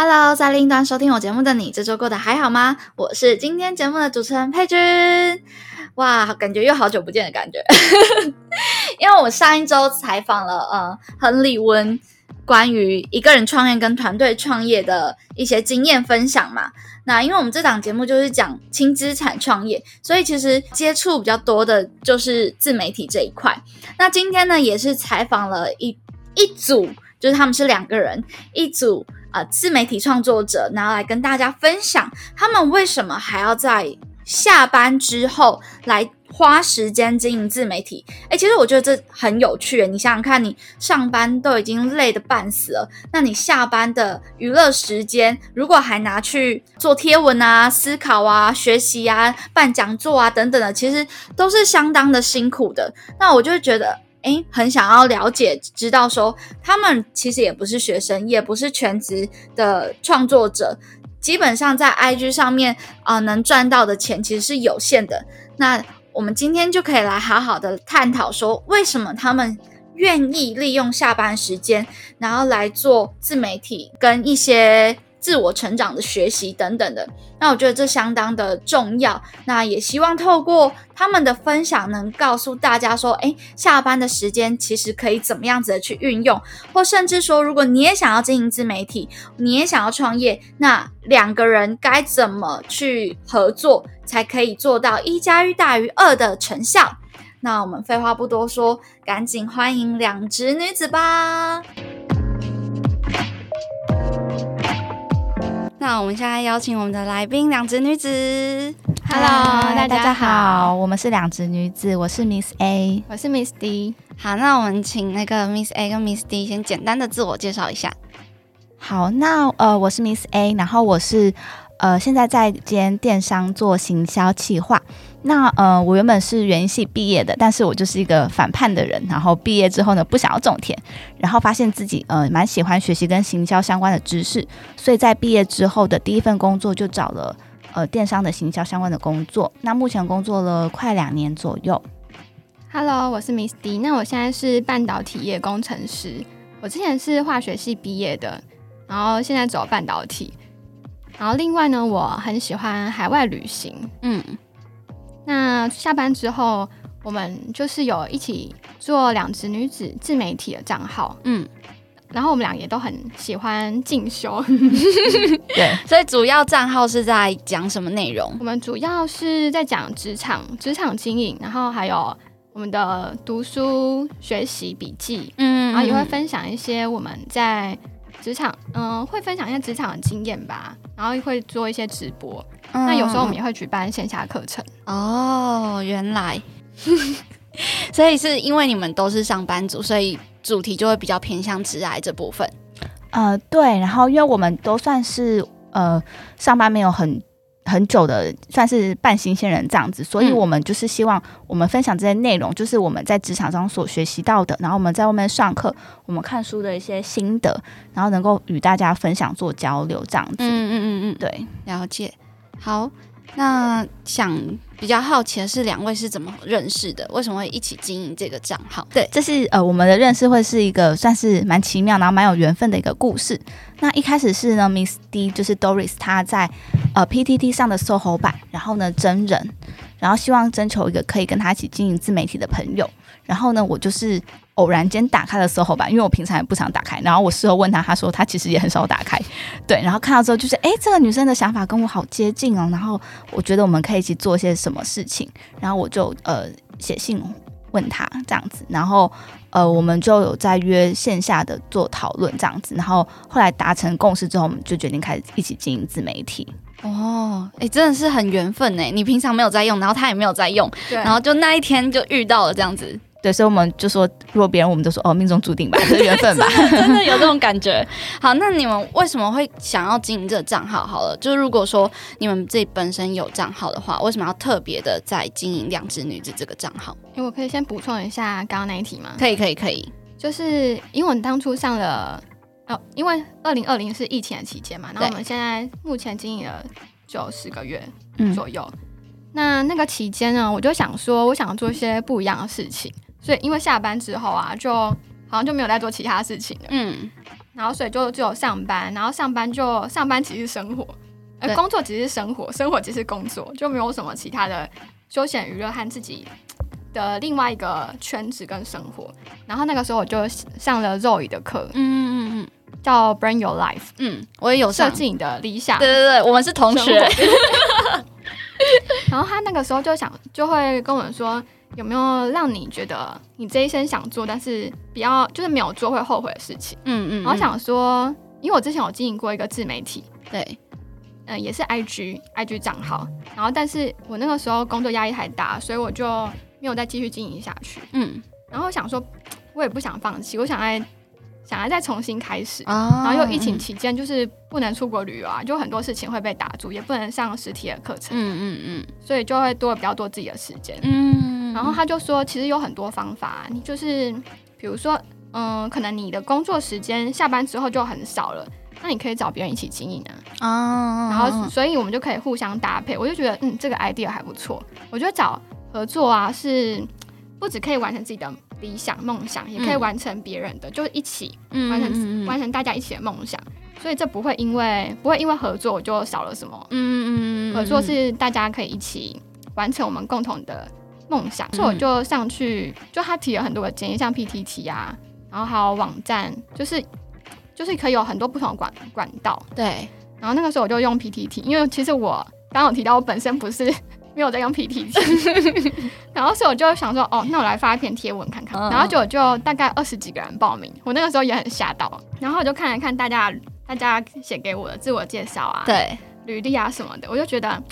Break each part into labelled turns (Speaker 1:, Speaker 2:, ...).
Speaker 1: Hello，在另一端收听我节目的你，这周过得还好吗？我是今天节目的主持人佩君。哇，感觉又好久不见的感觉，因为我上一周采访了呃亨利温关于一个人创业跟团队创业的一些经验分享嘛。那因为我们这档节目就是讲轻资产创业，所以其实接触比较多的就是自媒体这一块。那今天呢，也是采访了一一组，就是他们是两个人一组。呃，自媒体创作者拿来跟大家分享，他们为什么还要在下班之后来花时间经营自媒体？哎，其实我觉得这很有趣。你想想看，你上班都已经累得半死了，那你下班的娱乐时间，如果还拿去做贴文啊、思考啊、学习啊、办讲座啊等等的，其实都是相当的辛苦的。那我就觉得。很想要了解，知道说他们其实也不是学生，也不是全职的创作者，基本上在 IG 上面啊，能赚到的钱其实是有限的。那我们今天就可以来好好的探讨说，为什么他们愿意利用下班时间，然后来做自媒体跟一些。自我成长的学习等等的，那我觉得这相当的重要。那也希望透过他们的分享，能告诉大家说，诶，下班的时间其实可以怎么样子的去运用，或甚至说，如果你也想要经营自媒体，你也想要创业，那两个人该怎么去合作，才可以做到一加一大于二的成效？那我们废话不多说，赶紧欢迎两只女子吧。那我们现在邀请我们的来宾两只女子
Speaker 2: ，Hello，
Speaker 3: 大家好，我们是两只女子，我是 Miss A，
Speaker 2: 我是 Miss D。
Speaker 1: 好，那我们请那个 Miss A 跟 Miss D 先简单的自我介绍一下。
Speaker 3: 好，那呃，我是 Miss A，然后我是。呃，现在在间电商做行销企划。那呃，我原本是园艺系毕业的，但是我就是一个反叛的人。然后毕业之后呢，不想要种田，然后发现自己呃蛮喜欢学习跟行销相关的知识，所以在毕业之后的第一份工作就找了呃电商的行销相关的工作。那目前工作了快两年左右。
Speaker 2: Hello，我是 Miss D，那我现在是半导体业工程师。我之前是化学系毕业的，然后现在走半导体。然后另外呢，我很喜欢海外旅行。嗯，那下班之后，我们就是有一起做两只女子自媒体的账号。嗯，然后我们俩也都很喜欢进修。
Speaker 1: 对，所以主要账号是在讲什么内容？
Speaker 2: 我们主要是在讲职场、职场经营，然后还有我们的读书、学习笔记。嗯，然后也会分享一些我们在。职场，嗯，会分享一些职场的经验吧，然后会做一些直播。那有时候我们也会举办线下课程。
Speaker 1: 哦，原来，所以是因为你们都是上班族，所以主题就会比较偏向直癌这部分。
Speaker 3: 呃，对，然后因为我们都算是呃上班没有很。很久的算是半新鲜人这样子，所以我们就是希望我们分享这些内容，就是我们在职场上所学习到的，然后我们在外面上课，我们看书的一些心得，然后能够与大家分享做交流这样子。嗯嗯嗯嗯，对，
Speaker 1: 了解。好，那想比较好奇的是，两位是怎么认识的？为什么会一起经营这个账号？
Speaker 3: 对，这是呃我们的认识会是一个算是蛮奇妙，然后蛮有缘分的一个故事。那一开始是呢，Miss D 就是 Doris，她在呃 PTT 上的 SOHO 版，然后呢真人，然后希望征求一个可以跟他一起经营自媒体的朋友。然后呢，我就是偶然间打开了 SOHO 版，因为我平常也不常打开。然后我事后问他，他说他其实也很少打开。对，然后看到之后就是，哎，这个女生的想法跟我好接近哦。然后我觉得我们可以一起做些什么事情。然后我就呃写信。问他这样子，然后呃，我们就有在约线下的做讨论这样子，然后后来达成共识之后，我们就决定开始一起经营自媒体。
Speaker 4: 哦，哎，真的是很缘分哎！你平常没有在用，然后他也没有在用，
Speaker 2: 对，
Speaker 4: 然后就那一天就遇到了这样子。
Speaker 3: 对，所以我们就说，如果别人我们都说哦，命中注定吧，是缘分吧，
Speaker 4: 真的有这种感觉。好，那你们为什么会想要经营这个账号？好了，就是如果说你们自己本身有账号的话，为什么要特别的在经营两只女子这个账号？
Speaker 2: 因为我可以先补充一下刚刚那一题吗？
Speaker 4: 可以，可以，可以。
Speaker 2: 就是因为我们当初上了哦，因为二零二零是疫情的期间嘛，然后我们现在目前经营了就十个月左右。那那个期间呢，我就想说，我想做一些不一样的事情。所以，因为下班之后啊，就好像就没有在做其他事情了。嗯，然后所以就只有上班，然后上班就上班，其实生活，呃，工作只是生活，生活只是工作，就没有什么其他的休闲娱乐和自己的另外一个圈子跟生活。然后那个时候我就上了 Zoe 的课，嗯嗯嗯，叫 Bring Your Life，
Speaker 4: 嗯，我也有
Speaker 2: 设计你的理想，
Speaker 4: 对对对，我们是同学。
Speaker 2: 然后他那个时候就想，就会跟我们说。有没有让你觉得你这一生想做，但是比较就是没有做会后悔的事情？嗯嗯。然后想说，因为我之前有经营过一个自媒体，
Speaker 4: 对，
Speaker 2: 嗯，也是 IG IG 账号。然后，但是我那个时候工作压力太大，所以我就没有再继续经营下去。嗯。然后想说，我也不想放弃，我想来想要再重新开始。然后又疫情期间，就是不能出国旅游啊，就很多事情会被打住，也不能上实体的课程。嗯嗯嗯。所以就会多了比较多自己的时间。嗯。然后他就说，其实有很多方法，你就是比如说，嗯，可能你的工作时间下班之后就很少了，那你可以找别人一起经营啊。哦。然后，所以我们就可以互相搭配。我就觉得，嗯，这个 idea 还不错。我觉得找合作啊，是不只可以完成自己的理想梦想，也可以完成别人的，就是一起完成完成大家一起的梦想。所以这不会因为不会因为合作我就少了什么。嗯嗯嗯。合作是大家可以一起完成我们共同的。梦想，所以我就上去，就他提了很多个建议，像 PTT 啊，然后还有网站，就是就是可以有很多不同的管管道。
Speaker 4: 对，
Speaker 2: 然后那个时候我就用 PTT，因为其实我刚有提到我本身不是没有在用 PPT，然后所以我就想说，哦，那我来发一篇贴文看看，然后就就大概二十几个人报名，我那个时候也很吓到，然后我就看了看大家大家写给我的自我介绍啊，
Speaker 4: 对，
Speaker 2: 履历啊什么的，我就觉得。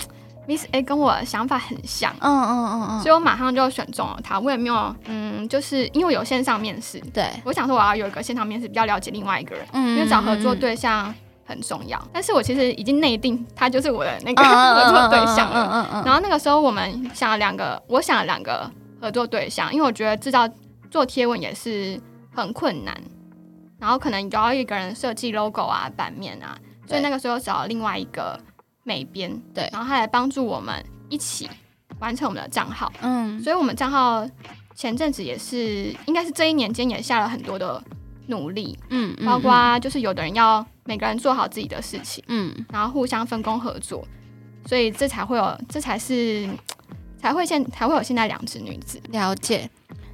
Speaker 2: Miss A 跟我的想法很像，嗯嗯嗯嗯，所以我马上就选中了他。我也没有，嗯，就是因为有线上面试，
Speaker 4: 对，
Speaker 2: 我想说我要有一个线上面试，比较了解另外一个人，嗯，因为找合作对象很重要。但是我其实已经内定他就是我的那个 合作对象了，然后那个时候我们想了两个，我想了两个合作对象，因为我觉得制造做贴文也是很困难，然后可能你就要一个人设计 logo 啊、版面啊，所以那个时候找了另外一个。美编
Speaker 4: 对，
Speaker 2: 然后他来帮助我们一起完成我们的账号，嗯，所以我们账号前阵子也是，应该是这一年间也下了很多的努力，嗯，包括就是有的人要每个人做好自己的事情，嗯，然后互相分工合作，所以这才会有，这才是才会现才会有现在两只女子
Speaker 4: 了解。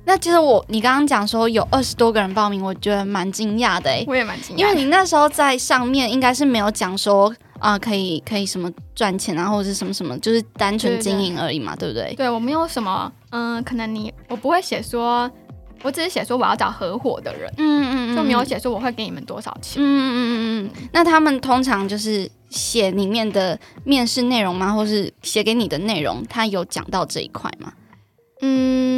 Speaker 4: 那其实我你刚刚讲说有二十多个人报名，我觉得蛮惊讶的哎，
Speaker 2: 我也蛮惊讶，
Speaker 4: 因为你那时候在上面应该是没有讲说。啊，可以可以什么赚钱啊，或者是什么什么，就是单纯经营而已嘛，对不对？
Speaker 2: 对我没有什么，嗯，可能你我不会写说，我只是写说我要找合伙的人，嗯嗯嗯，就没有写说我会给你们多少钱，嗯嗯嗯
Speaker 4: 嗯嗯。那他们通常就是写里面的面试内容吗，或是写给你的内容，他有讲到这一块吗？嗯。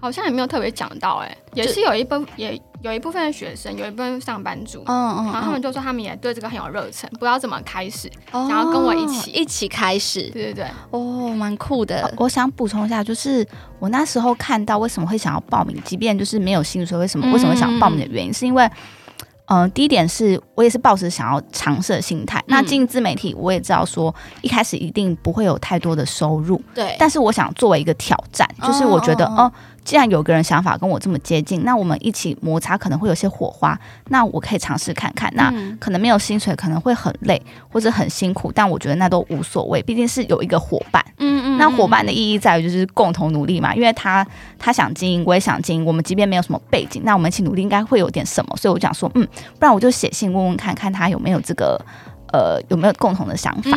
Speaker 2: 好像也没有特别讲到，哎，也是有一部也有一部分的学生，有一部分上班族，嗯嗯，然后他们就说他们也对这个很有热忱，不知道怎么开始，想要跟我一起
Speaker 4: 一起开始，
Speaker 2: 对对对，
Speaker 4: 哦，蛮酷的。
Speaker 3: 我想补充一下，就是我那时候看到为什么会想要报名，即便就是没有薪水，为什么为什么想报名的原因，是因为。嗯，第一点是我也是抱着想要尝试的心态。那经营自媒体，我也知道说一开始一定不会有太多的收入。
Speaker 4: 对。
Speaker 3: 但是我想作为一个挑战，就是我觉得，哦，既然有个人想法跟我这么接近，那我们一起摩擦可能会有些火花。那我可以尝试看看。那可能没有薪水，可能会很累或者很辛苦，但我觉得那都无所谓，毕竟是有一个伙伴。嗯嗯。那伙伴的意义在于就是共同努力嘛，因为他他想经营，我也想经营。我们即便没有什么背景，那我们一起努力应该会有点什么。所以我讲说，嗯。不然我就写信问问看看他有没有这个呃有没有共同的想法。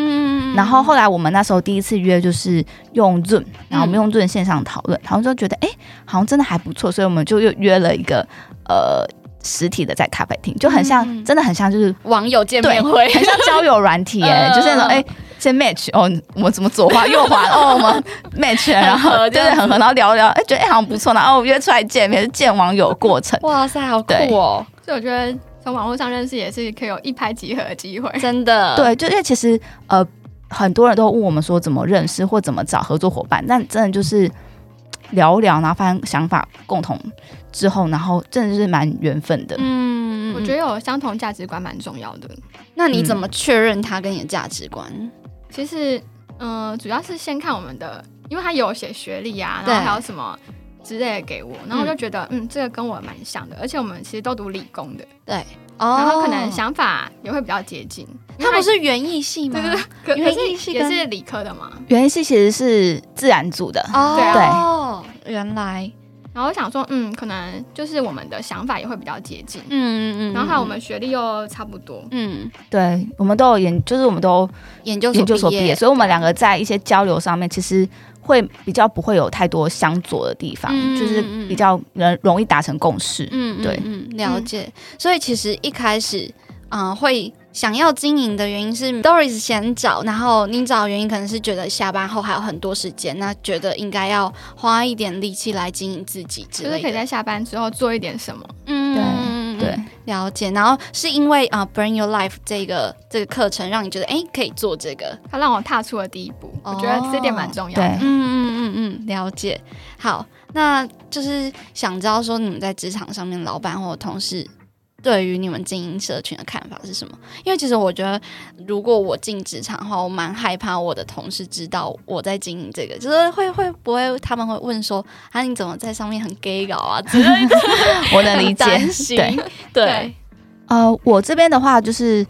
Speaker 3: 然后后来我们那时候第一次约就是用 Zoom，然后我们用 Zoom 线上讨论，讨论之后觉得哎好像真的还不错，所以我们就又约了一个呃实体的在咖啡厅，就很像，
Speaker 4: 嗯
Speaker 3: 真的很像就是
Speaker 4: 网友见面会，
Speaker 3: 很像交友软体哎、
Speaker 4: 嗯
Speaker 3: 就是那种哎。先 match 哦，我怎么左滑右滑哦，我们 match，然后对对很合，然后聊聊，哎，觉得哎好像不错，然后约出来见面，是见网友的过程。
Speaker 4: 哇塞，好酷哦！
Speaker 2: 所以我觉得从网络上认识也是可以有一拍即合的机会。
Speaker 4: 真的，
Speaker 3: 对，就因为其实呃，很多人都问我们说怎么认识或怎么找合作伙伴，但真的就是聊聊，然后发现想法共同之后，然后真的是蛮缘分的。
Speaker 4: 嗯，
Speaker 2: 我觉得有相同价值观蛮重要的。
Speaker 4: 那你怎么确认他跟你的价值观？
Speaker 2: 其实，嗯、主要是先看我们的，因为他有写学历啊，
Speaker 4: 对
Speaker 2: 然后还有什么之类的给我，然后我就觉得，嗯这个跟我蛮像的，而且我们其实都读理工的，
Speaker 4: 对，哦
Speaker 2: 然后可能想法也会比较接近。
Speaker 4: 他不是园艺系吗
Speaker 2: 对？对对，可是
Speaker 4: 艺系
Speaker 2: 也是理科的嘛。
Speaker 3: 原系其实是自然组的，
Speaker 4: 哦，
Speaker 2: 对
Speaker 4: 啊，原来，
Speaker 2: 然后我想说，嗯，可能就是我们的想法也会比较接近，
Speaker 4: 嗯嗯嗯，
Speaker 2: 然后还有我们学历又差不多，
Speaker 4: 嗯
Speaker 3: 对我们都有研，就是我们都
Speaker 4: 研究
Speaker 3: 研究所
Speaker 4: 毕
Speaker 3: 毕业，所以我们两个在一些交流上面，其实会比较不会有太多相左的地方，
Speaker 4: 嗯
Speaker 3: 就是比较容容易达成共识。
Speaker 4: 嗯，
Speaker 3: 对
Speaker 4: 嗯，嗯了解。所以其实一开始，嗯、会想要经营的原因是 Doris 先找，然后你找的原因可能是觉得下班后还有很多时间，那觉得应该要花一点力气来经营自己之类的。
Speaker 2: 就是可以在下班之后做一点什么。
Speaker 4: 嗯了解。然后是因为啊、b r i n g Your Life 这个这个课程让你觉得哎可以做这个，
Speaker 2: 它让我踏出了第一步，我觉得这点蛮重要的。
Speaker 3: 对
Speaker 4: 嗯嗯嗯嗯，了解。好，那就是想知道说你们在职场上面，老板或同事对于你们经营社群的看法是什么？因为其实我觉得，如果我进职场的话，我蛮害怕我的同事知道我在经营这个，就是会会不会他们会问说啊你怎么在上面很 gay 搞啊？之类的，
Speaker 3: 我能理解对，
Speaker 4: 对，
Speaker 3: 呃，我这边的话就是。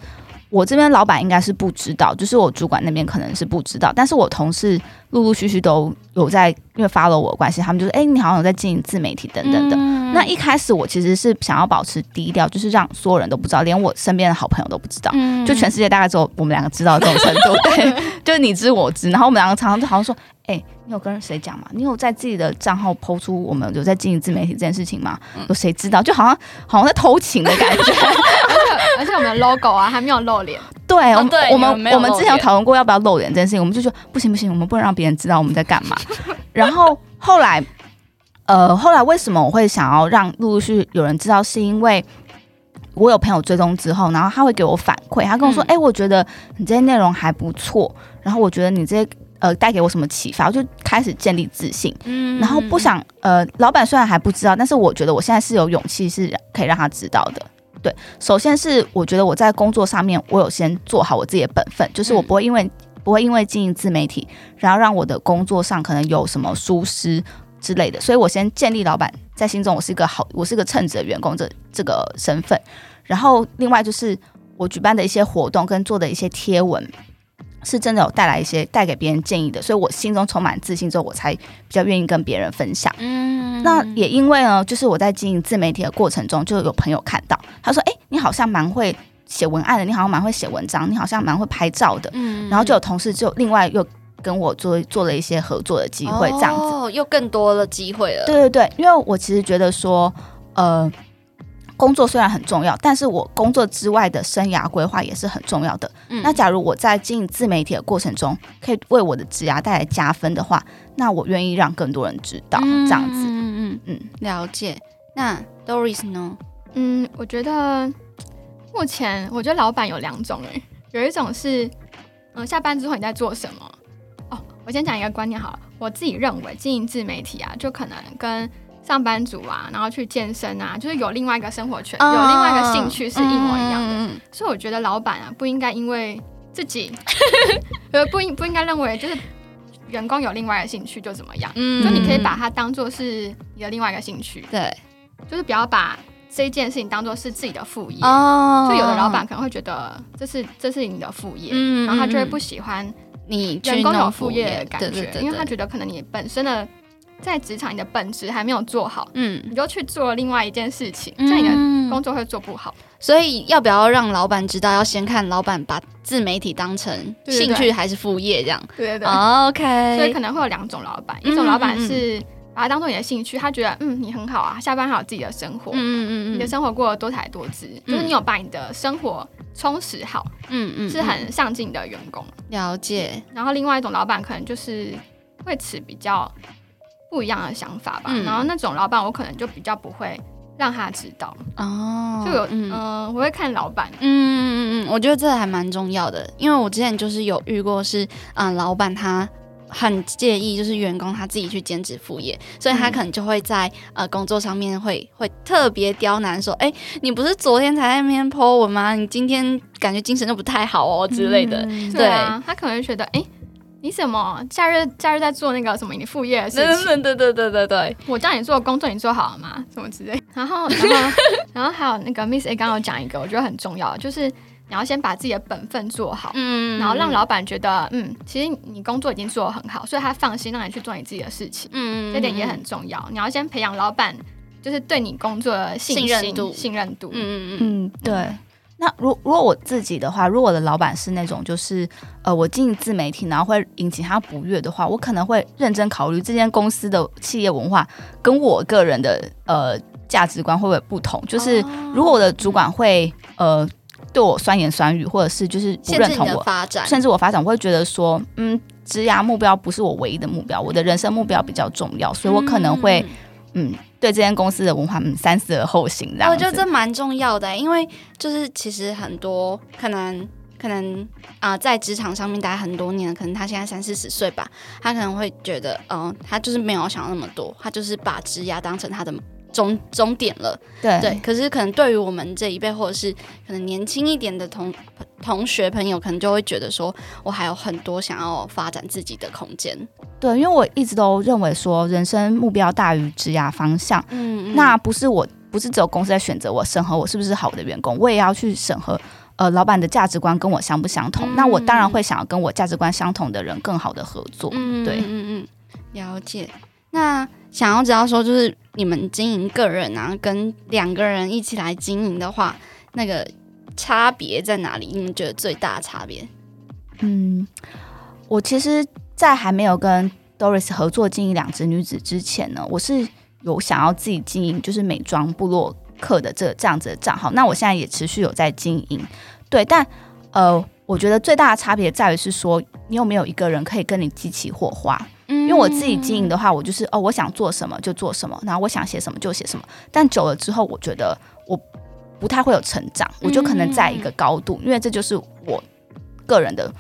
Speaker 3: 我这边老板应该是不知道，就是我主管那边可能是不知道，但是我同事陆陆续续都有在，因为 follow 我的关系，他们就说：“哎、你好像有在经营自媒体等等的。
Speaker 4: 嗯
Speaker 3: 那一开始我其实是想要保持低调，就是让所有人都不知道，连我身边的好朋友都不知道，
Speaker 4: 嗯
Speaker 3: 就全世界大概只有我们两个知道这种程度，对，就是你知我知。然后我们两个常常就好像说，哎、你有跟谁讲吗？你有在自己的账号抛出我们有在经营自媒体这件事情吗？
Speaker 4: 嗯
Speaker 3: 有谁知道？就好像好像在偷情的感觉。
Speaker 2: 而且我们的 logo 啊还没有露脸，
Speaker 3: 对，我们、我
Speaker 4: 们
Speaker 3: 我们之前有讨论过要不要露脸这件事情，我们就说不行不行，我们不能让别人知道我们在干嘛。然后后来，呃，后来为什么我会想要让陆陆续续有人知道，是因为我有朋友追踪之后，然后他会给我反馈，他跟我说，
Speaker 4: 嗯
Speaker 3: 哎、我觉得你这些内容还不错，然后我觉得你这些呃带给我什么启发，我就开始建立自信。
Speaker 4: 嗯
Speaker 3: 然后不想呃，老板虽然还不知道，但是我觉得我现在是有勇气是可以让他知道的。对，首先是我觉得我在工作上面，我有先做好我自己的本分，就是我
Speaker 4: 嗯
Speaker 3: 不会因为、不会因为经营自媒体，然后让我的工作上可能有什么疏失之类的，所以我先建立老板在心中我是一个好，我是一个称职的员工这这个身份。然后另外就是我举办的一些活动跟做的一些贴文，是真的有带来一些带给别人建议的，所以我心中充满自信之后，我才比较愿意跟别人分享。
Speaker 4: 嗯
Speaker 3: 那也因为呢，就是我在经营自媒体的过程中，就有朋友看到，他说：“哎、你好像蛮会写文案的，你好像蛮会写文章，你好像蛮会拍照的。
Speaker 4: 嗯
Speaker 3: 然后就有同事就另外又跟我做做了一些合作的机会，这样子。
Speaker 4: 哦，又更多的机会了。
Speaker 3: 对对对，因为我其实觉得说，呃，工作虽然很重要，但是我工作之外的生涯规划也是很重要的。
Speaker 4: 嗯
Speaker 3: 那假如我在经营自媒体的过程中，可以为我的职涯带来加分的话，那我愿意让更多人知道，这样子。
Speaker 4: 嗯嗯嗯，
Speaker 3: 嗯，
Speaker 4: 了解。那 Doris 呢？
Speaker 2: 嗯，我觉得目前我觉得老板有两种诶，有一种是，嗯，下班之后你在做什么？哦，我先讲一个观念好了，我自己认为经营自媒体啊，就可能跟上班族啊，然后去健身啊，就是有另外一个生活圈，有另外一个兴趣是一模一样的。
Speaker 4: 嗯
Speaker 2: 所以我觉得老板啊，不应该因为自己，呃，不应不应该认为就是员工有另外一个兴趣就怎么样，
Speaker 4: 嗯。
Speaker 2: 就你可以把它当做是你的另外一个兴趣，
Speaker 4: 对。
Speaker 2: 就是不要把这件事情当做是自己的副业。
Speaker 4: 哦。
Speaker 2: 就有的老板可能会觉得这是这是你的副业，
Speaker 4: 嗯
Speaker 2: 然后他就会
Speaker 4: 嗯
Speaker 2: 不喜欢
Speaker 4: 你去
Speaker 2: 员工有副业的感觉，
Speaker 4: 对对对
Speaker 2: 因为他
Speaker 4: 对
Speaker 2: 觉得可能你本身的在职场你的本职还没有做好，
Speaker 4: 嗯
Speaker 2: 你就去做另外一件事情，这样你的
Speaker 4: 嗯
Speaker 2: 工作会做不好。
Speaker 4: 所以要不要让老板知道？要先看老板把自媒体当成兴趣还是副业这样。
Speaker 2: 对对对。
Speaker 4: OK，
Speaker 2: 所以可能会有两种老板，一种老板是把它当做你的兴趣，他觉得嗯你很好啊，下班还有自己的生活，
Speaker 4: 嗯嗯
Speaker 2: 你的生活过得多彩多姿，就是你有把你的生活充实好，
Speaker 4: 嗯嗯
Speaker 2: 是很上进的员工。
Speaker 4: 了解，
Speaker 2: 然后另外一种老板可能就是会持比较不一样的想法吧，
Speaker 4: 嗯
Speaker 2: 然后那种老板我可能就比较不会让他知道，
Speaker 4: 哦，
Speaker 2: 就有嗯、
Speaker 4: 嗯。
Speaker 2: 我会看老板，
Speaker 4: 嗯嗯嗯嗯，我觉得这还蛮重要的，因为我之前就是有遇过是，嗯、老板他很介意，就是员工他自己去兼职副业，所以他
Speaker 2: 嗯
Speaker 4: 可能就会在、呃工作上面会会特别刁难，说，哎、你不是昨天才在那边 po 文吗？你今天感觉精神就不太好哦之类的。
Speaker 3: 嗯
Speaker 2: 对啊，他可能会觉得，哎、你怎么假日假日在做那个什么你副业的事情？
Speaker 4: 对对对对对对，
Speaker 2: 我叫你做工作，你做好了吗？什么之类。然后，然后，然后还有那个 Miss A 刚刚有讲一个，我觉得很重要，就是你要先把自己的本分做好，
Speaker 4: 嗯
Speaker 2: 然后让老板觉得，嗯，其实你工作已经做得很好，所以他放心让你去做你自己的事情，
Speaker 4: 嗯
Speaker 2: 这点也很重要。你要先培养老板就是对你工作的信心
Speaker 4: 信任度
Speaker 2: 信任度。
Speaker 4: 嗯嗯嗯
Speaker 3: 嗯，对。那如如果我自己的话，如果我的老板是那种就是呃，我经营自媒体，然后会引起他不悦的话，我可能会认真考虑这间公司的企业文化跟我个人的呃价值观会不会不同。就是
Speaker 4: 哦。
Speaker 3: 如果我的主管会呃对我酸言酸语，或者是就是不认同我，
Speaker 4: 发展，
Speaker 3: 甚至我发展，我会觉得说，嗯，职涯目标不是我唯一的目标，我的人生目标比较重要，所以我可能会
Speaker 4: 嗯
Speaker 3: 嗯对这间公司的文化嗯三思而后行这样。
Speaker 4: 我觉得这蛮重要的，因为就是其实很多可能可能啊、在职场上面待很多年，可能他现在三四十岁吧，他可能会觉得，嗯、他就是没有想那么多，他就是把职涯当成他的终终点了。
Speaker 3: 对
Speaker 4: 对，可是可能对于我们这一辈，或者是可能年轻一点的同同学朋友，可能就会觉得说，我还有很多想要发展自己的空间。
Speaker 3: 对，因为我一直都认为说，人生目标大于职涯方向。
Speaker 4: 嗯
Speaker 3: 那不是我，不是只有公司在选择我审核我是不是好的员工，我也要去审核。呃，老板的价值观跟我相不相同？
Speaker 4: 嗯
Speaker 3: 那我当然会想要跟我价值观相同的人更好的合作。
Speaker 4: 嗯
Speaker 3: 对
Speaker 4: 嗯嗯嗯，了解。那想要知道说，就是你们经营个人啊，跟两个人一起来经营的话，那个差别在哪里？你们觉得最大的差别？
Speaker 3: 嗯，我其实，在还没有跟 Doris 合作经营两只女子之前呢，我是有想要自己经营，就是美妆部落客的这这样子的账号。那我现在也持续有在经营，对，但呃，我觉得最大的差别在于是说，你有没有一个人可以跟你激起火花。
Speaker 4: 因
Speaker 3: 因为我自己经营的话，我就是哦，我想做什么就做什么，然后我想写什么就写什么。但久了之后，我觉得我不太会有成长，我就可能在一个高度，因为这就是我个人的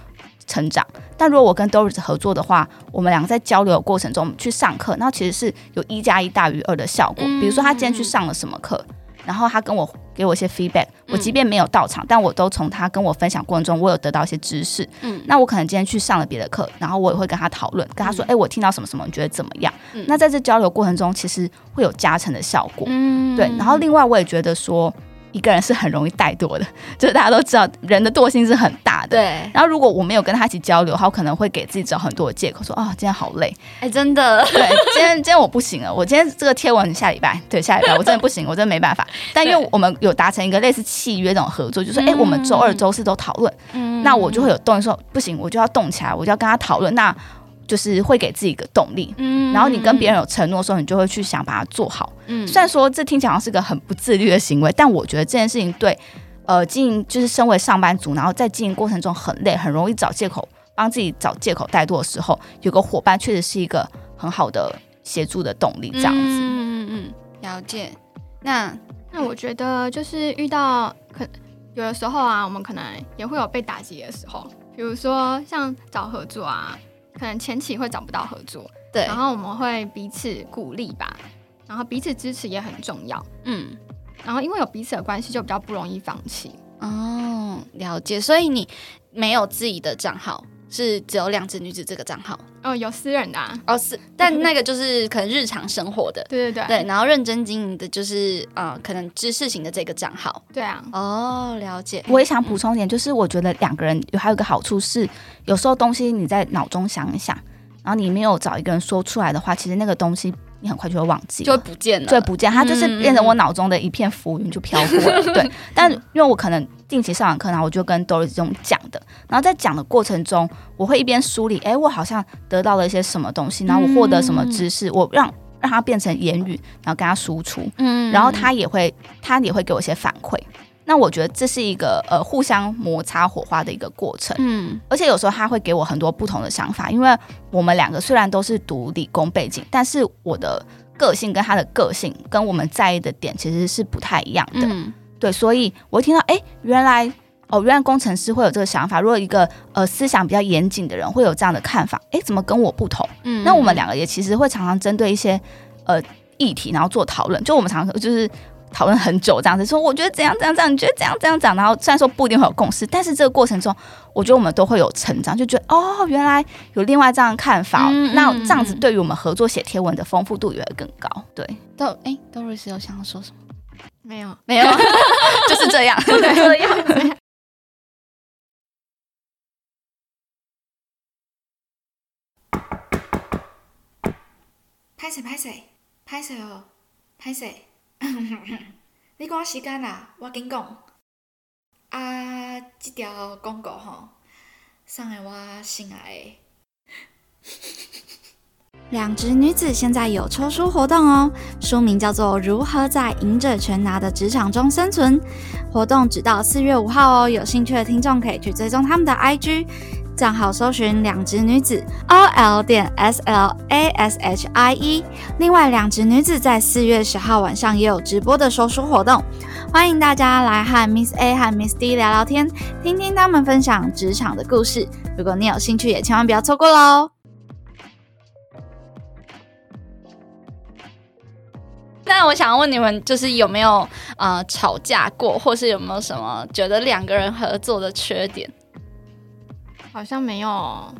Speaker 3: 成长。但如果我跟 Doris 合作的话，我们两个在交流的过程中去上课，那其实是有一加一大于二的效果。比如说他今天去上了什么课，然后他跟我给我一些 feedback，我即便没有到场，但我都从他跟我分享过程中，我有得到一些知识。
Speaker 4: 嗯
Speaker 3: 那我可能今天去上了别的课，然后我也会跟他讨论，跟他说，哎、我听到什么什么，你觉得怎么样？
Speaker 4: 嗯
Speaker 3: 那在这交流过程中，其实会有加成的效果。
Speaker 4: 嗯
Speaker 3: 对，然后另外我也觉得说，一个人是很容易怠惰的，就是大家都知道人的惰性是很大的。
Speaker 4: 对，
Speaker 3: 然后如果我没有跟他一起交流，我可能会给自己找很多的借口，说啊、今天好累，
Speaker 4: 哎，真的，
Speaker 3: 对，今天今天我不行了，我今天这个贴文下礼拜，对，下礼拜我真的不行，我真的没办法。但因为我们有达成一个类似契约这种合作，就是哎、诶我们周二、周四都讨论，
Speaker 4: 嗯。
Speaker 3: 那我就会有动力说不行，我就要动起来，我就要跟他讨论，那就是会给自己一个动力。
Speaker 4: 嗯
Speaker 3: 然后你跟别人有承诺的时候，你就会去想把它做好。
Speaker 4: 嗯
Speaker 3: 虽然说这听起来好像是个很不自律的行为，但我觉得这件事情对呃经营就是身为上班族，然后在经营过程中很累，很容易找借口帮自己找借口怠惰的时候，有个伙伴确实是一个很好的协助的动力。这样子，
Speaker 4: 嗯嗯嗯，了解。那
Speaker 2: 那我觉得就是遇到可有的时候啊，我们可能也会有被打击的时候，比如说像找合作啊，可能前期会找不到合作，
Speaker 4: 对
Speaker 2: 然，后我们会彼此鼓励吧，然后彼此支持也很重要，
Speaker 4: 嗯，
Speaker 2: 然后因为有彼此的关系，就比较不容易放弃。
Speaker 4: 哦，了解。所以你没有自己的账号，是只有两只女子这个账号。
Speaker 2: 哦，有私人的、啊，
Speaker 4: 哦，是，但那个就是可能日常生活的，
Speaker 2: 对对对
Speaker 4: 对，然后认真经营的就是呃，可能知识型的这个账号。
Speaker 2: 对啊，
Speaker 4: 哦，了解。
Speaker 3: 我也想补充一点，就是我觉得两个人有还有一个好处是，有时候东西你在脑中想一想，然后你没有找一个人说出来的话，其实那个东西你很快就会忘记，
Speaker 4: 就会不见了，
Speaker 3: 就会不见，它就是
Speaker 4: 嗯
Speaker 3: 变成我脑中的一片浮云就飘过了。对，但因为我可能定期上完课，然后我就跟 Doris 这种讲的，然后在讲的过程中，我会一边梳理，哎，我好像得到了一些什么东西，然后我获得什么知识，我让让它变成言语，然后跟他输出，
Speaker 4: 嗯
Speaker 3: 然后他也会他也会给我一些反馈。那我觉得这是一个呃互相摩擦火花的一个过程，
Speaker 4: 嗯
Speaker 3: 而且有时候他会给我很多不同的想法，因为我们两个虽然都是读理工背景，但是我的个性跟他的个性跟我们在意的点其实是不太一样的。
Speaker 4: 嗯
Speaker 3: 对，所以我会听到，哎，原来哦，原来工程师会有这个想法。如果一个呃思想比较严谨的人会有这样的看法，哎，怎么跟我不同？
Speaker 4: 嗯
Speaker 3: 那我们两个也其实会常常针对一些呃议题，然后做讨论。就我们常常就是讨论很久这样子，说我觉得怎样怎样怎样，你觉得怎样怎样讲。然后虽然说不一定会有共识，但是这个过程中，我觉得我们都会有成长，就觉得哦，原来有另外这样的看法、
Speaker 4: 嗯
Speaker 3: 那这样子对于我们合作写贴文的丰富度也会更高。对，
Speaker 4: 都哎，Doris 有想要说什么？
Speaker 2: 没有，
Speaker 4: 没有，
Speaker 3: 就是这样。
Speaker 4: 就这样。拍谁拍谁拍谁哦，拍谁？你赶时间啦，我紧讲。啊，这条广告吼，送给我心爱的。两职女子现在有抽书活动哦，书名叫做《如何在赢者全拿的职场中生存》，活动只到四月五号哦。有兴趣的听众可以去追踪他们的 IG 账号，搜寻“两职女子 O L 点 S L A S H I E”。另外，两职女子在四月十号晚上也有直播的收书活动，欢迎大家来和 Miss A 和 Miss D 聊聊天，听听他们分享职场的故事。如果你有兴趣，也千万不要错过喽。那我想问你们，就是有没有呃吵架过，或是有没有什么觉得两个人合作的缺点？
Speaker 2: 好像没有，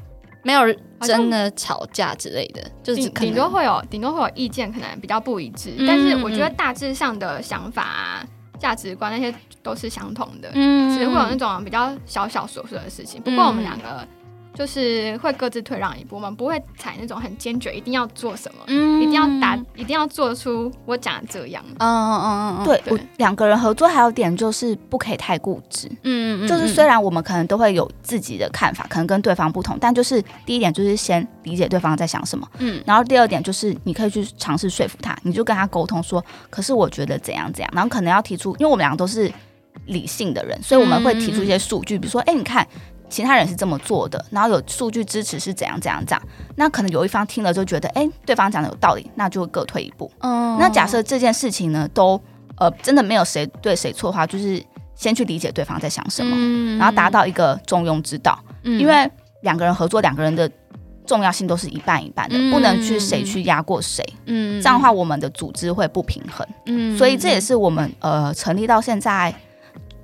Speaker 4: 没有真的吵架之类的，就是
Speaker 2: 顶顶多会有，顶多会有意见可能比较不一致，
Speaker 4: 嗯
Speaker 2: 但是我觉得大致上的想法啊、价值观那些都是相同的，
Speaker 4: 嗯
Speaker 2: 只是会有那种比较小小琐碎的事情。不过我们两个就是会各自退让一步，我们不会采那种很坚决，一定要做什么，
Speaker 4: 嗯
Speaker 2: 一定要打，一定要做出我讲的这样。
Speaker 4: 嗯嗯嗯嗯，
Speaker 3: 对
Speaker 2: 对
Speaker 3: 我两个人合作还有点就是不可以太固执。
Speaker 4: 嗯嗯，
Speaker 3: 就是虽然我们可能都会有自己的看法，可能跟对方不同，但就是第一点就是先理解对方在想什么，
Speaker 4: 嗯
Speaker 3: 然后第二点就是你可以去尝试说服他，你就跟他沟通说，可是我觉得怎样怎样，然后可能要提出，因为我们两个都是理性的人，所以我们会提出一些数据，比如说，哎，你看。其他人是这么做的，然后有数据支持是怎样怎样怎样，那可能有一方听了就觉得，哎，对方讲的有道理，那就各退一步。
Speaker 4: 嗯
Speaker 3: 那假设这件事情呢，都呃真的没有谁对谁错的话，就是先去理解对方在想什么，
Speaker 4: 么
Speaker 3: 然后达到一个中庸之道。
Speaker 4: 嗯
Speaker 3: 因为两个人合作，两个人的重要性都是一半一半的，
Speaker 4: 嗯
Speaker 3: 不能去谁去压过谁。
Speaker 4: 嗯
Speaker 3: 这样的话，，我们的组织会不平衡。
Speaker 4: 嗯
Speaker 3: 所以这也是我们呃成立到现在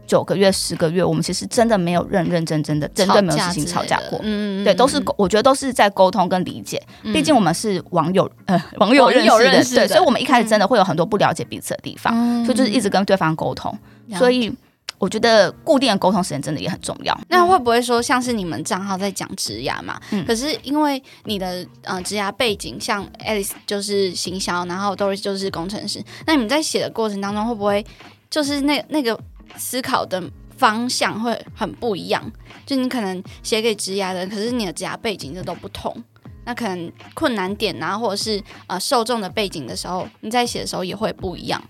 Speaker 3: 九个月、十个月，我们其实真的没有认认真真的针对没有事情吵架过。
Speaker 4: 嗯
Speaker 3: 对，都是我觉得都是在沟通跟理解。
Speaker 4: 嗯
Speaker 3: 毕竟我们是网友，呃，网友
Speaker 4: 网
Speaker 3: 认识的，对，所以我们一开始真的会有很多不了解彼此的地方，
Speaker 4: 嗯
Speaker 3: 所以就是一直跟对方沟通。所以我觉得固定的沟通时间真的也很重要。
Speaker 4: 那会不会说，像是你们账号在讲职涯嘛？
Speaker 3: 嗯
Speaker 4: 可是因为你的呃职涯背景，像 Alice 就是行销，然后 Doris 就是工程师，那你们在写的过程当中，会不会就是那那个思考的方向会很不一样？就你可能写给职涯的，可是你的职涯背景这都不同。那可能困难点啊，或者是呃受众的背景的时候，你在写的时候也会不一样。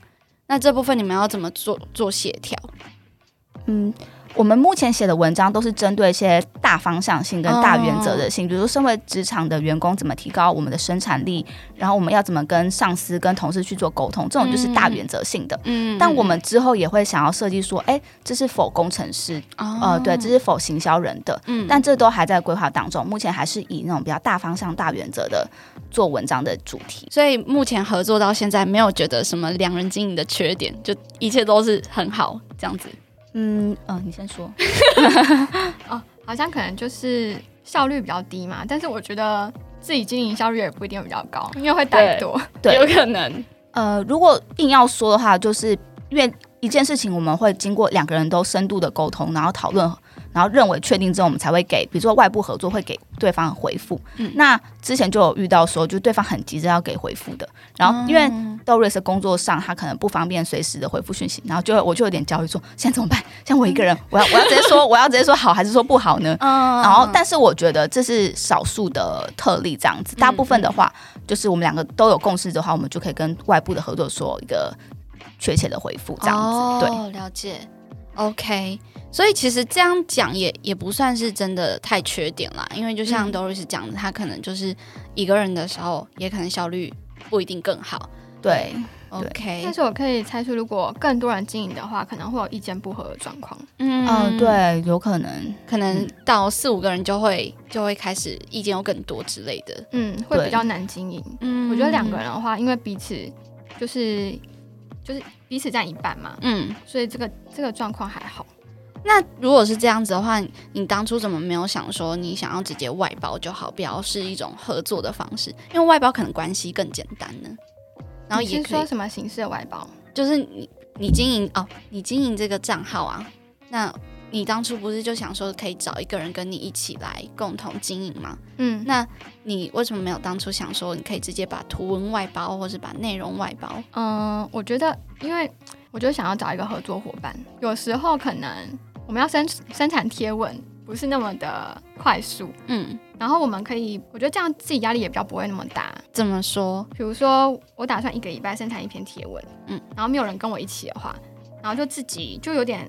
Speaker 4: 那这部分你们要怎么做做协调？
Speaker 3: 嗯，我们目前写的文章都是针对一些大方向性跟大原则的性，比如说身为职场的员工怎么提高我们的生产力，然后我们要怎么跟上司、跟同事去做沟通，这种就是大原则性的。
Speaker 4: 嗯
Speaker 3: 但我们之后也会想要设计说，哎，这是否工程师？呃，对，这是否行销人的？
Speaker 4: 嗯
Speaker 3: 但这都还在规划当中，目前还是以那种比较大方向、大原则的做文章的主题。
Speaker 4: 所以目前合作到现在，没有觉得什么两人经营的缺点，就一切都是很好这样子。
Speaker 3: 嗯呃，你先说。
Speaker 2: 哦，好像可能就是效率比较低嘛，但是我觉得自己经营效率也不一定比较高，因为会怠惰。
Speaker 3: 对
Speaker 4: 有可能。
Speaker 3: 呃，如果硬要说的话，就是因为一件事情，我们会经过两个人都深度的沟通，然后讨论，然然后认为确定之后，我们才会给，比如说外部合作会给对方回复。
Speaker 4: 嗯
Speaker 3: 那之前就有遇到说，就对方很急着要给回复的，然后因为
Speaker 4: 嗯
Speaker 3: Doris 的工作上他可能不方便随时的回复讯息，然后就我就有点焦虑，说现在怎么办？像我一个人，我要我要直接说 我要直接说好还是说不好呢？
Speaker 4: 嗯
Speaker 3: 然后，但是我觉得这是少数的特例，这样子。大部分的话，就是我们两个都有共识的话，我们就可以跟外部的合作说一个确切的回复，这样子。对，
Speaker 4: 哦，了解。OK，所以其实这样讲也也不算是真的太缺点啦，因为就像
Speaker 2: 嗯
Speaker 4: Doris 讲的，他可能就是一个人的时候，也可能效率不一定更好。
Speaker 3: 对
Speaker 4: ，OK，
Speaker 2: 但是我可以猜出，如果更多人经营的话，可能会有意见不合的状况。
Speaker 4: 嗯
Speaker 3: 嗯、，对，有可能。
Speaker 4: 可能到四五个人就会就会开始意见又更多之类的。
Speaker 2: 嗯，会比较难经营。
Speaker 4: 嗯
Speaker 2: 我觉得两个人，的话，因为彼此就是就是彼此占一半嘛，
Speaker 4: 嗯，
Speaker 2: 所以这个这个状况还好。
Speaker 4: 那如果是这样子的话，你当初怎么没有想说你想要直接外包就好，不要是一种合作的方式？因为外包可能关系更简单呢。然后也可以
Speaker 2: 说什么形式的外包？
Speaker 4: 就是你你经营哦，你经营这个账号啊，那你当初不是就想说可以找一个人跟你一起来共同经营吗？
Speaker 2: 嗯，
Speaker 4: 那你为什么没有当初想说你可以直接把图文外包，或是把内容外包？
Speaker 2: 嗯，我觉得，因为我就想要找一个合作伙伴，有时候可能我们要生生产贴文不是那么的快速，
Speaker 4: 嗯，
Speaker 2: 然后我们可以，我觉得这样自己压力也比较不会那么大。
Speaker 4: 怎么说？
Speaker 2: 比如说，我打算一个礼拜生产一篇贴文，
Speaker 4: 嗯。
Speaker 2: 嗯，然后没有人跟我一起的话，然后就自己就有点，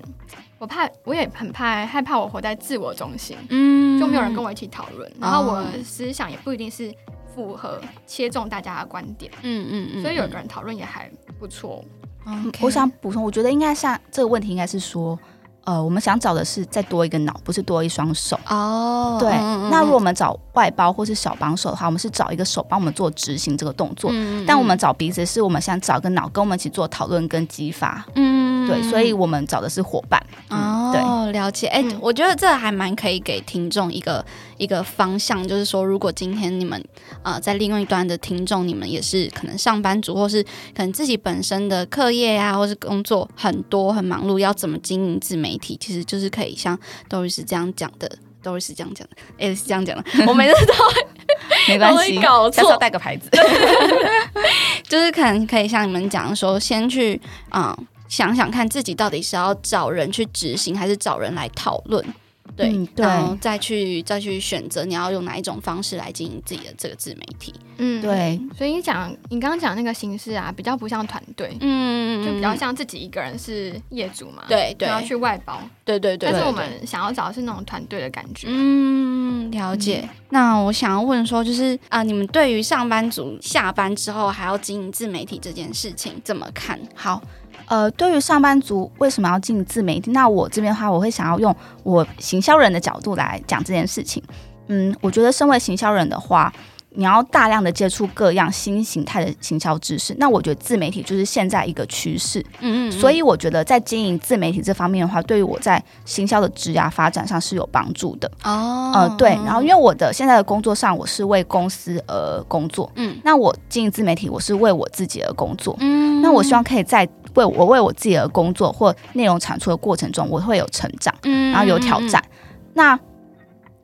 Speaker 2: 我怕，我也很怕害怕我活在自我中心，
Speaker 4: 嗯。
Speaker 2: 就没有人跟我一起讨论，然后我的思想也不一定是符合切中大家的观点，
Speaker 4: 嗯嗯嗯，
Speaker 2: 所以有个人讨论也还不错。
Speaker 4: 嗯，
Speaker 3: 我想补充，我觉得应该像这个问题，应该是说，呃，我们想找的是再多一个脑，不是多一双手。
Speaker 4: 哦，
Speaker 3: 对，
Speaker 4: 嗯
Speaker 3: 那如果我们找外包或是小帮手的话，我们是找一个手帮我们做执行这个动作。
Speaker 4: 嗯
Speaker 3: 但我们找鼻子，是我们想找个脑跟我们一起做讨论跟激发。
Speaker 4: 嗯
Speaker 3: 对，所以我们找的是伙伴。嗯，对。
Speaker 4: 哦，了解。哎、
Speaker 2: 嗯
Speaker 4: 我觉得这还蛮可以给听众一个一个方向，就是说，如果今天你们呃在另外一端的听众，你们也是可能上班族，或是可能自己本身的课业呀、或是工作很多很忙碌，要怎么经营自媒体，其实就是可以像都是这样讲的。都是这样讲的，哎、是这样讲的。我每次都
Speaker 3: 没关系，
Speaker 4: 搞错
Speaker 3: 要带个牌子。
Speaker 4: 就是可能可以像你们讲说，先去嗯想想看自己到底是要找人去执行，还是找人来讨论，对，
Speaker 3: 嗯对
Speaker 4: 然后再去再去选择你要用哪一种方式来经营自己的这个自媒体。
Speaker 2: 嗯，
Speaker 3: 对，
Speaker 2: 所以你讲你刚刚讲那个形式啊，比较不像团队，
Speaker 4: 嗯
Speaker 2: 就比较像自己一个人是业主嘛，，
Speaker 4: 对对
Speaker 2: 就要去外包。
Speaker 4: 对对对，对
Speaker 2: 但是我们想要找的是那种团队的感觉。
Speaker 4: 嗯，了解。那我想要问说，就是啊、你们对于上班族下班之后还要经营自媒体这件事情怎么看？
Speaker 3: 好，呃，对于上班族为什么要进自媒体？那我这边的话，我会想要用我行销人的角度来讲这件事情。嗯，我觉得身为行销人的话，你要大量的接触各样新形态的行销知识。那我觉得自媒体就是现在一个趋势，
Speaker 4: 嗯
Speaker 3: 所以我觉得在经营自媒体这方面的话，对于我在行销的职涯发展上是有帮助的。
Speaker 4: 哦
Speaker 3: 呃，对，然后因为我的现在的工作上，我是为公司而工作，
Speaker 4: 嗯
Speaker 3: 那我经营自媒体，我是为我自己而工作。
Speaker 4: 嗯
Speaker 3: 那我希望可以在为我为我自己的工作或内容产出的过程中，我会有成长，
Speaker 4: 嗯
Speaker 3: 然后有挑战。那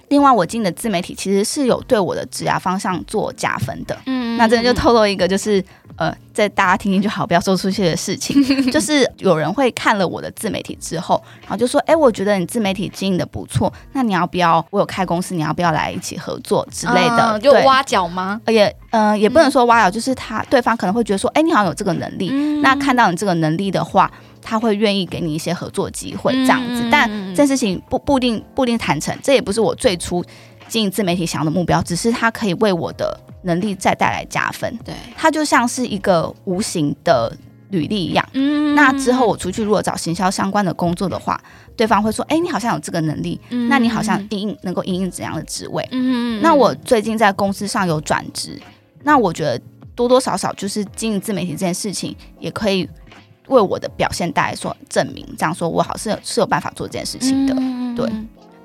Speaker 3: 另外，我经营的自媒体其实是有对我的职涯方向做加分的。
Speaker 4: 嗯
Speaker 3: 那这边就透露一个，就是呃，在大家听听就好，不要说出去的事情。就是有人会看了我的自媒体之后，然后就说：“哎、我觉得你自媒体经营的不错，那你要不要？我有开公司，你要不要来一起合作之类的？”
Speaker 4: 嗯就挖角吗？
Speaker 3: 呃也呃也不能说挖角，就是他对方可能会觉得说，哎、你好像有这个能力，
Speaker 4: 嗯
Speaker 3: 那看到你这个能力的话，他会愿意给你一些合作机会这样子。
Speaker 4: 嗯
Speaker 3: 但这件事情不不一定不一定谈成，这也不是我最初经营自媒体想要的目标，只是它可以为我的能力再带来加分。
Speaker 4: 对，
Speaker 3: 它就像是一个无形的履历一样。
Speaker 4: 嗯
Speaker 3: 那之后我出去如果找行销相关的工作的话，对方会说，哎、你好像有这个能力，
Speaker 4: 嗯
Speaker 3: 那你好像应应能够应应怎样的职位？
Speaker 4: 嗯
Speaker 3: 那我最近在公司上有转职，那我觉得多多少少就是经营自媒体这件事情，也可以为我的表现带来说证明，这样说我好是有是有办法做这件事情的。
Speaker 4: 嗯
Speaker 3: 对，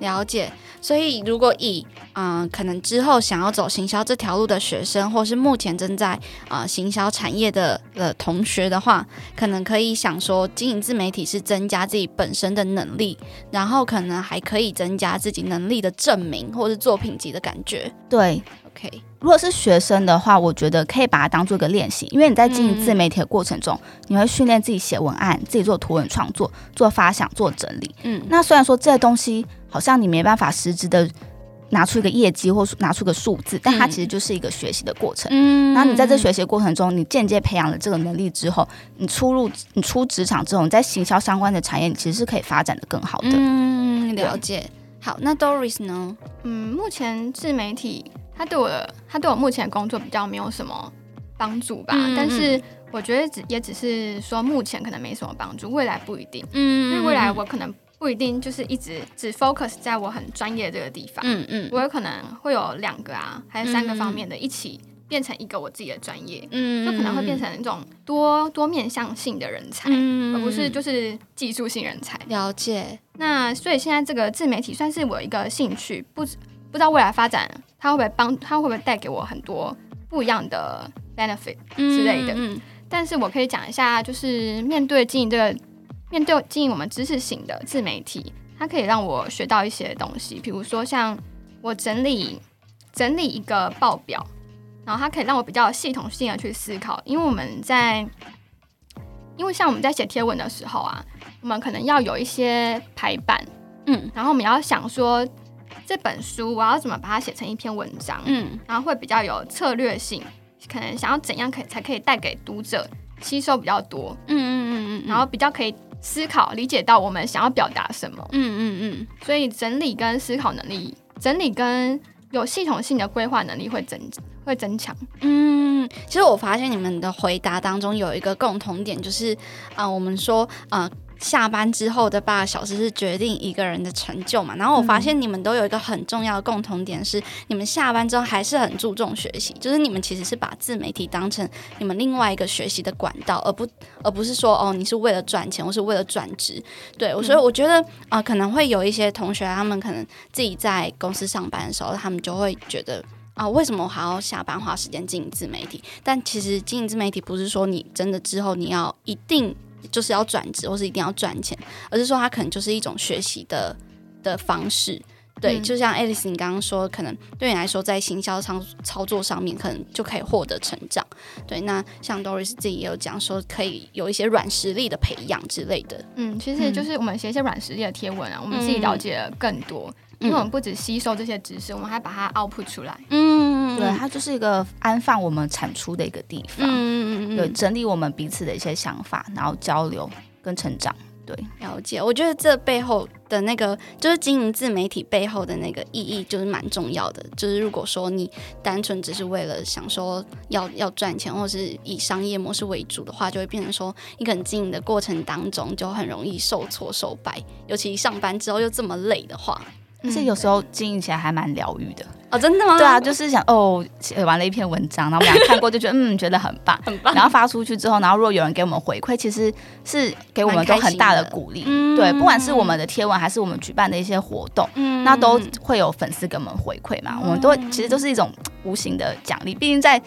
Speaker 4: 了解。所以如果以嗯、呃可能之后想要走行销这条路的学生，或是目前正在呃行销产业的的同学的话，可能可以想说，经营自媒体是增加自己本身的能力，然后可能还可以增加自己能力的证明，或是作品集的感觉。
Speaker 3: 对，
Speaker 4: OK，
Speaker 3: 如果是学生的话，我觉得可以把它当做一个练习，因为你在经营自媒体的过程中，你会训练自己写文案、自己做图文创作、做发想、做整理。
Speaker 4: 嗯，
Speaker 3: 那虽然说这些东西好像你没办法实质的拿出一个业绩或拿出个数字，但它
Speaker 4: 嗯
Speaker 3: 其实就是一个学习的过程。
Speaker 4: 嗯
Speaker 3: 然后你在这学习的过程中，你间接培养了这个能力之后，你出入你出职场之后，你在行销相关的产业，你其实是可以发展的更好的。
Speaker 4: 嗯，了解。好，那 Doris 呢？
Speaker 2: 嗯，目前自媒体它对我的它对我目前的工作比较没有什么帮助吧，
Speaker 4: 嗯
Speaker 2: 但是我觉得只也只是说目前可能没什么帮助，未来不一定，
Speaker 4: 嗯
Speaker 2: 因为未来我可能不一定就是一直只 focus 在我很专业这个地方，
Speaker 4: 嗯嗯
Speaker 2: 我有可能会有两个啊，还有三个方面的一起变成一个我自己的专业，
Speaker 4: 嗯
Speaker 2: 就可能会变成一种多多面向性的人才，
Speaker 4: 嗯
Speaker 2: 而不是就是技术性人才。
Speaker 4: 了解。
Speaker 2: 那所以现在这个自媒体算是我一个兴趣，不知不知道未来发展它会不会帮，它会不会带给我很多不一样的 benefit 之类的。
Speaker 4: 嗯
Speaker 2: 但是我可以讲一下，就是面对经营这个，面对经营我们知识型的自媒体，它可以让我学到一些东西，比如说像我整理整理一个报表，然后它可以让我比较系统性的去思考，因为我们在，因为像我们在写贴文的时候啊，我们可能要有一些排版，
Speaker 4: 嗯
Speaker 2: 然后我们要想说这本书我要怎么把它写成一篇文章，
Speaker 4: 嗯
Speaker 2: 然后会比较有策略性，可能想要怎样可以才可以带给读者吸收比较多，
Speaker 4: 嗯嗯嗯嗯，
Speaker 2: 然后比较可以思考理解到我们想要表达什么，
Speaker 4: 嗯嗯嗯
Speaker 2: 所以整理跟思考能力，整理跟有系统性的规划能力会增会增强。
Speaker 4: 嗯嗯，其实我发现你们的回答当中有一个共同点，就是啊、呃我们说呃。下班之后的八个小时是决定一个人的成就嘛？然后我发现你们都有一个很重要的共同点是，你们下班之后还是很注重学习，就是你们其实是把自媒体当成你们另外一个学习的管道，而不而不是说哦你是为了赚钱或是为了转职。对，我所以我觉得啊、呃可能会有一些同学他们可能自己在公司上班的时候，他们就会觉得。啊，为什么我还要下班花时间经营自媒体？但其实经营自媒体不是说你真的之后你要一定就是要转职，或是一定要赚钱，而是说它可能就是一种学习的的方式。对，
Speaker 2: 嗯
Speaker 4: 就像 Alice 你刚刚说，可能对你来说在行销操操作上面，可能就可以获得成长。对，那像 Doris 自己也有讲说，可以有一些软实力的培养之类的。
Speaker 2: 嗯，其实就是我们写一些软实力的贴文啊，我们自己了解了更多，因为我们不只吸收这些知识，我们还把它 output 出来。
Speaker 4: 嗯
Speaker 3: 对，它就是一个安放我们产出的一个地方。
Speaker 4: 嗯嗯
Speaker 3: 对，整理我们彼此的一些想法，然后交流跟成长。对，
Speaker 4: 了解，我觉得这背后的那个，就是经营自媒体背后的那个意义，就是蛮重要的。就是如果说你单纯只是为了想说要要赚钱，或是以商业模式为主的话，就会变成说你可能经营的过程当中就很容易受挫受败，尤其上班之后又这么累的话，
Speaker 3: 而且有时候经营起来还蛮疗愈的。
Speaker 4: 哦，真的吗？
Speaker 3: 对啊，就是想哦，写完了一篇文章，然后我们俩看过就觉得嗯，觉得很棒。
Speaker 4: 很棒。
Speaker 3: 然后发出去之后，然后如果有人给我们回馈，其实是给我们都很大的鼓励。
Speaker 4: 嗯
Speaker 3: 对，不管是我们的贴文，还是我们举办的一些活动，
Speaker 4: 嗯
Speaker 3: 那都会有粉丝给我们回馈嘛。我们都其实都是一种无形的奖励。毕竟在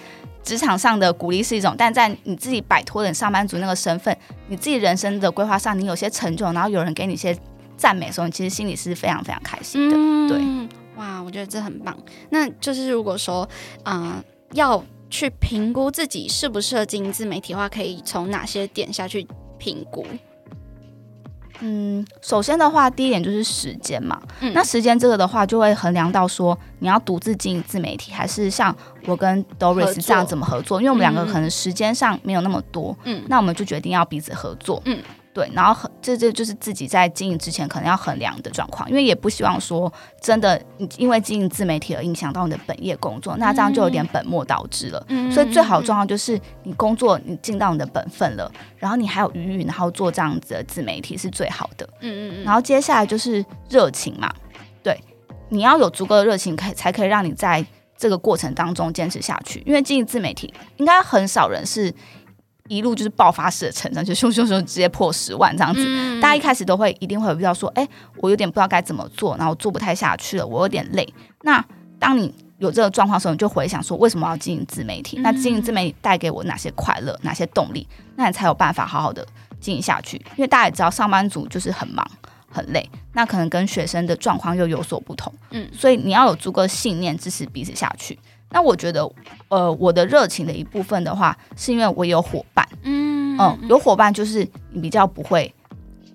Speaker 3: 职场上的鼓励是一种，但在你自己摆脱了你上班族那个身份，你自己人生的规划上，你有些成就，然后有人给你一些赞美的时候，你其实心里是非常非常开心的。对
Speaker 4: 嗯，哇，我觉得这很棒。那就是如果说，嗯、要去评估自己适不适合经营自媒体的话，可以从哪些点下去评估？
Speaker 3: 嗯，首先的话，第一点就是时间嘛。
Speaker 4: 嗯
Speaker 3: 那时间这个的话，就会衡量到说你要独自经营自媒体，还是像我跟 Doris 这样怎么合作？因为我们两个
Speaker 4: 嗯
Speaker 3: 可能时间上没有那么多，
Speaker 4: 嗯
Speaker 3: 那我们就决定要彼此合作。
Speaker 4: 嗯，
Speaker 3: 对，然后很这这就是自己在经营之前可能要衡量的状况，因为也不希望说真的你因为经营自媒体而影响到你的本业工作，那这样就有点本末倒置了。
Speaker 4: 嗯
Speaker 3: 所以最好的状况就是你工作你尽到你的本分了，然后你还有余裕，然后做这样子的自媒体是最好的。
Speaker 4: 嗯嗯嗯，
Speaker 3: 然后接下来就是热情嘛，对，你要有足够的热情，可以才可以让你在这个过程当中坚持下去。因为经营自媒体，应该很少人是一路就是爆发式的成长，就咻咻咻直接破十万这样子。
Speaker 4: 嗯
Speaker 3: 大家一开始都会一定会有遇到说，哎、我有点不知道该怎么做，然后做不太下去了，我有点累。那当你有这个状况的时候，你就回想说，为什么要经营自媒体？那经营自媒体带给我哪些快乐，哪些动力？那你才有办法好好的经营下去。因为大家也知道，上班族就是很忙很累，那可能跟学生的状况又有所不同。
Speaker 4: 嗯
Speaker 3: 所以你要有足够的信念支持彼此下去。那我觉得，呃，我的热情的一部分的话，是因为我有伙伴，
Speaker 4: 嗯。
Speaker 3: 嗯，有伙伴就是你比较不会